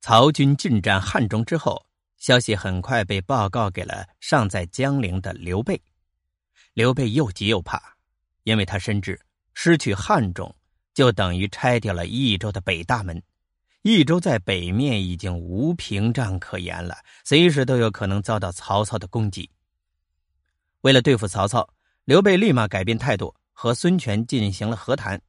曹军进占汉中之后，消息很快被报告给了尚在江陵的刘备。刘备又急又怕，因为他深知失去汉中，就等于拆掉了益州的北大门。益州在北面已经无屏障可言了，随时都有可能遭到曹操的攻击。为了对付曹操，刘备立马改变态度，和孙权进行了和谈。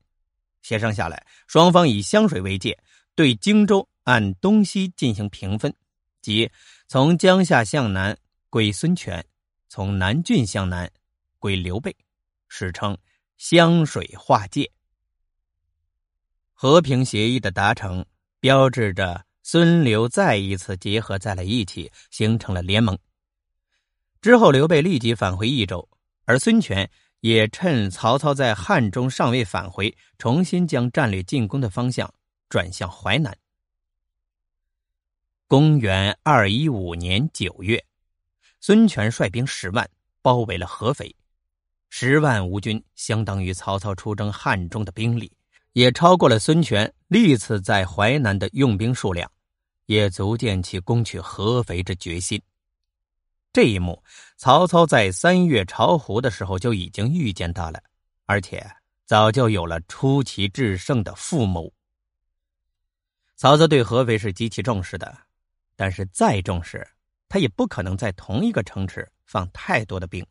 协商下来，双方以湘水为界，对荆州按东西进行平分，即从江夏向南归孙权，从南郡向南归刘备，史称湘水划界。和平协议的达成，标志着孙刘再一次结合在了一起，形成了联盟。之后，刘备立即返回益州，而孙权。也趁曹操在汉中尚未返回，重新将战略进攻的方向转向淮南。公元二一五年九月，孙权率兵十万包围了合肥，十万吴军相当于曹操出征汉中的兵力，也超过了孙权历次在淮南的用兵数量，也足见其攻取合肥之决心。这一幕，曹操在三月巢湖的时候就已经预见到了，而且早就有了出奇制胜的复谋。曹操对合肥是极其重视的，但是再重视，他也不可能在同一个城池放太多的兵。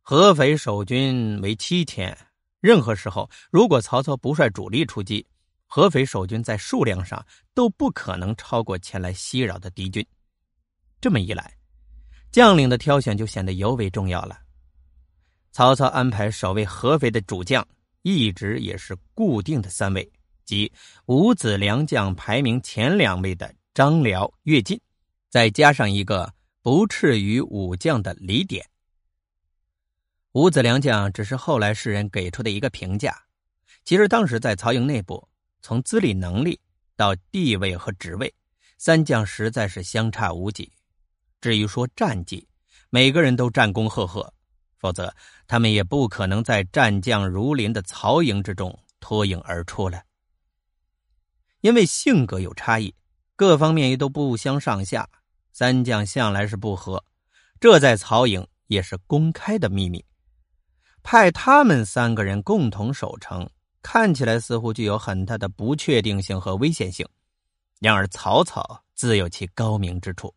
合肥守军为七千，任何时候，如果曹操不率主力出击，合肥守军在数量上都不可能超过前来袭扰的敌军。这么一来，将领的挑选就显得尤为重要了。曹操安排守卫合肥的主将，一直也是固定的三位，即五子良将排名前两位的张辽、乐进，再加上一个不次于武将的李典。五子良将只是后来世人给出的一个评价，其实当时在曹营内部，从资历、能力到地位和职位，三将实在是相差无几。至于说战绩，每个人都战功赫赫，否则他们也不可能在战将如林的曹营之中脱颖而出了。因为性格有差异，各方面也都不相上下，三将向来是不和，这在曹营也是公开的秘密。派他们三个人共同守城，看起来似乎具有很大的不确定性和危险性。然而曹操自有其高明之处。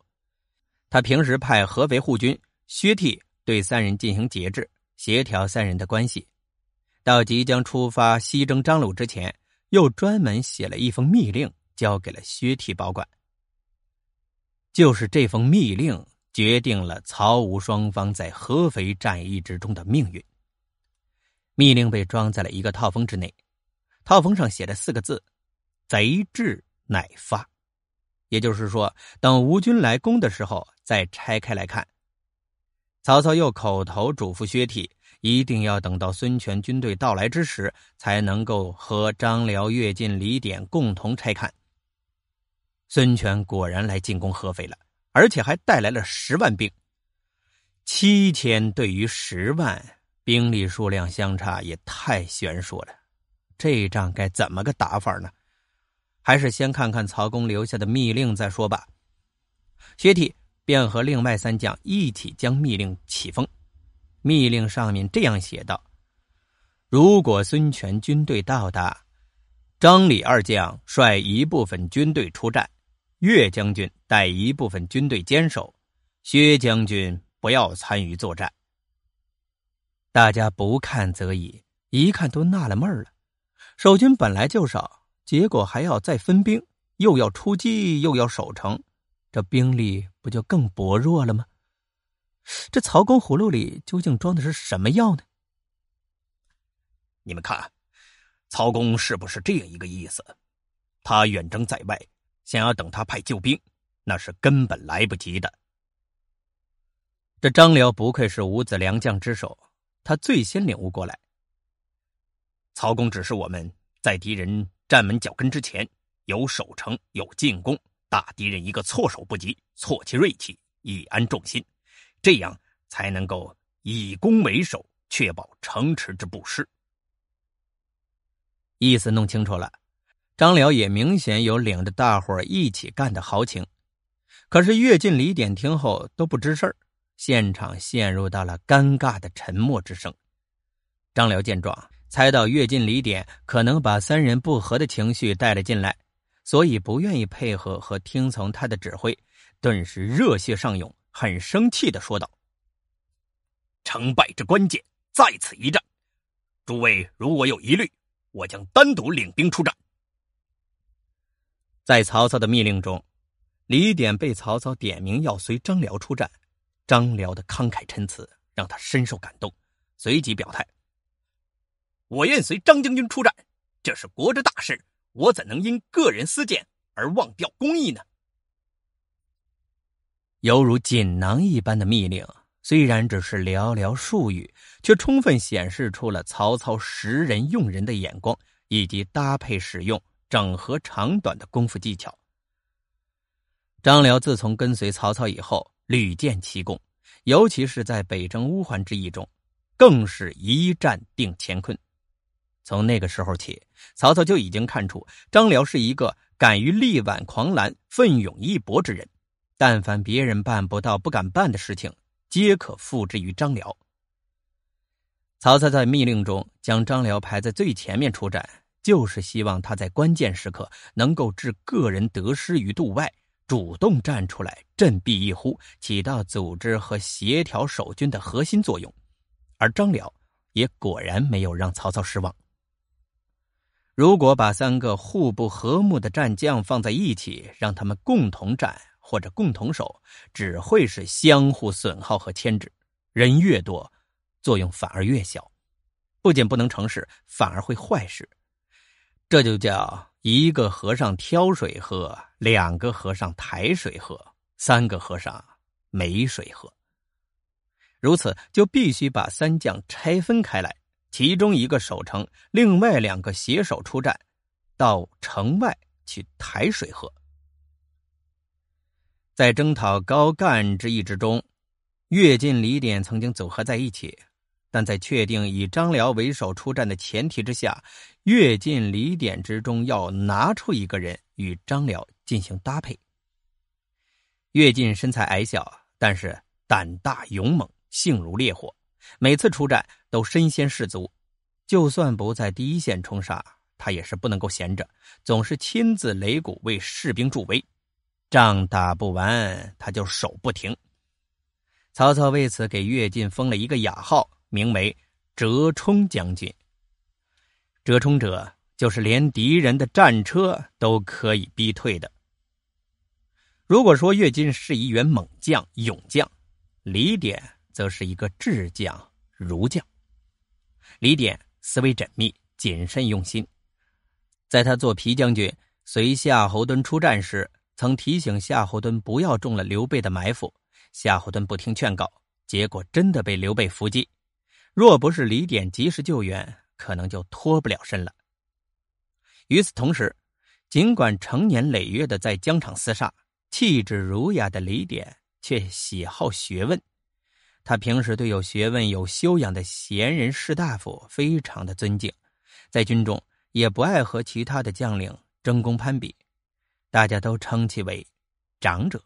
他平时派合肥护军薛悌对三人进行节制，协调三人的关系。到即将出发西征张鲁之前，又专门写了一封密令，交给了薛悌保管。就是这封密令，决定了曹吴双方在合肥战役之中的命运。密令被装在了一个套封之内，套封上写着四个字：“贼至乃发。”也就是说，等吴军来攻的时候再拆开来看。曹操又口头嘱咐薛悌，一定要等到孙权军队到来之时，才能够和张辽、乐进、李典共同拆看。孙权果然来进攻合肥了，而且还带来了十万兵。七千对于十万，兵力数量相差也太悬殊了，这仗该怎么个打法呢？还是先看看曹公留下的密令再说吧。薛悌便和另外三将一起将密令启封。密令上面这样写道：“如果孙权军队到达，张李二将率一部分军队出战，岳将军带一部分军队坚守，薛将军不要参与作战。”大家不看则已，一看都纳了闷了。守军本来就少。结果还要再分兵，又要出击，又要守城，这兵力不就更薄弱了吗？这曹公葫芦里究竟装的是什么药呢？你们看，曹公是不是这样一个意思？他远征在外，想要等他派救兵，那是根本来不及的。这张辽不愧是五子良将之首，他最先领悟过来。曹公指示我们在敌人。站门脚跟之前有守城有进攻，打敌人一个措手不及，挫其锐气，以安众心，这样才能够以攻为守，确保城池之不失。意思弄清楚了，张辽也明显有领着大伙一起干的豪情。可是乐进、李典听后都不吱声现场陷入到了尴尬的沉默之声。张辽见状，猜到乐进、李典可能把三人不和的情绪带了进来，所以不愿意配合和听从他的指挥，顿时热血上涌，很生气的说道：“成败之关键在此一战，诸位如果有疑虑，我将单独领兵出战。”在曹操的密令中。李典被曹操点名要随张辽出战，张辽的慷慨陈词让他深受感动，随即表态：“我愿随张将军出战，这是国之大事，我怎能因个人私见而忘掉公义呢？”犹如锦囊一般的密令，虽然只是寥寥数语，却充分显示出了曹操识人用人的眼光，以及搭配使用、整合长短的功夫技巧。张辽自从跟随曹操以后，屡建奇功，尤其是在北征乌桓之役中，更是一战定乾坤。从那个时候起，曹操就已经看出张辽是一个敢于力挽狂澜、奋勇一搏之人。但凡别人办不到、不敢办的事情，皆可付之于张辽。曹操在密令中将张辽排在最前面出战，就是希望他在关键时刻能够置个人得失于度外。主动站出来，振臂一呼，起到组织和协调守军的核心作用。而张辽也果然没有让曹操失望。如果把三个互不和睦的战将放在一起，让他们共同战或者共同守，只会是相互损耗和牵制。人越多，作用反而越小，不仅不能成事，反而会坏事。这就叫。一个和尚挑水喝，两个和尚抬水喝，三个和尚没水喝。如此，就必须把三将拆分开来，其中一个守城，另外两个携手出战，到城外去抬水喝。在征讨高干之役之中，跃进、李典曾经组合在一起。但在确定以张辽为首出战的前提之下，跃进、李典之中要拿出一个人与张辽进行搭配。跃进身材矮小，但是胆大勇猛，性如烈火，每次出战都身先士卒。就算不在第一线冲杀，他也是不能够闲着，总是亲自擂鼓为士兵助威。仗打不完，他就手不停。曹操为此给跃进封了一个雅号。名为折冲将军。折冲者就是连敌人的战车都可以逼退的。如果说岳进是一员猛将、勇将，李典则是一个智将、儒将。李典思维缜密、谨慎用心，在他做皮将军随夏侯惇出战时，曾提醒夏侯惇不要中了刘备的埋伏。夏侯惇不听劝告，结果真的被刘备伏击。若不是李典及时救援，可能就脱不了身了。与此同时，尽管成年累月的在疆场厮杀，气质儒雅的李典却喜好学问。他平时对有学问、有修养的贤人士大夫非常的尊敬，在军中也不爱和其他的将领争功攀比，大家都称其为长者。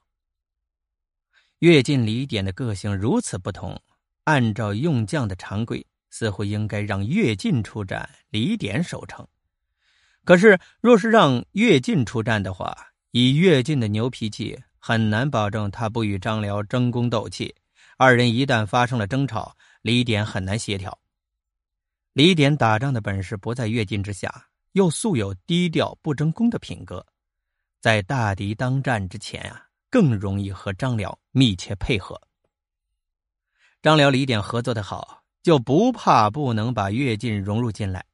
越近李典的个性如此不同。按照用将的常规，似乎应该让乐进出战，李典守城。可是，若是让乐进出战的话，以乐进的牛脾气，很难保证他不与张辽争功斗气。二人一旦发生了争吵，李典很难协调。李典打仗的本事不在乐进之下，又素有低调不争功的品格，在大敌当战之前啊，更容易和张辽密切配合。张辽、李典合作的好，就不怕不能把乐进融入进来。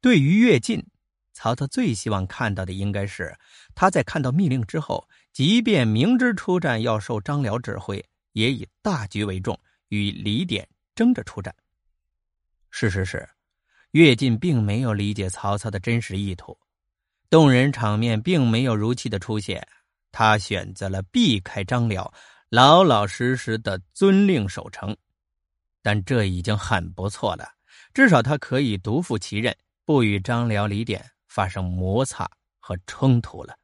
对于乐进，曹操最希望看到的应该是他在看到密令之后，即便明知出战要受张辽指挥，也以大局为重，与李典争着出战。事实是，乐进并没有理解曹操的真实意图，动人场面并没有如期的出现，他选择了避开张辽。老老实实的遵令守城，但这已经很不错了。至少他可以独负其任，不与张辽、李典发生摩擦和冲突了。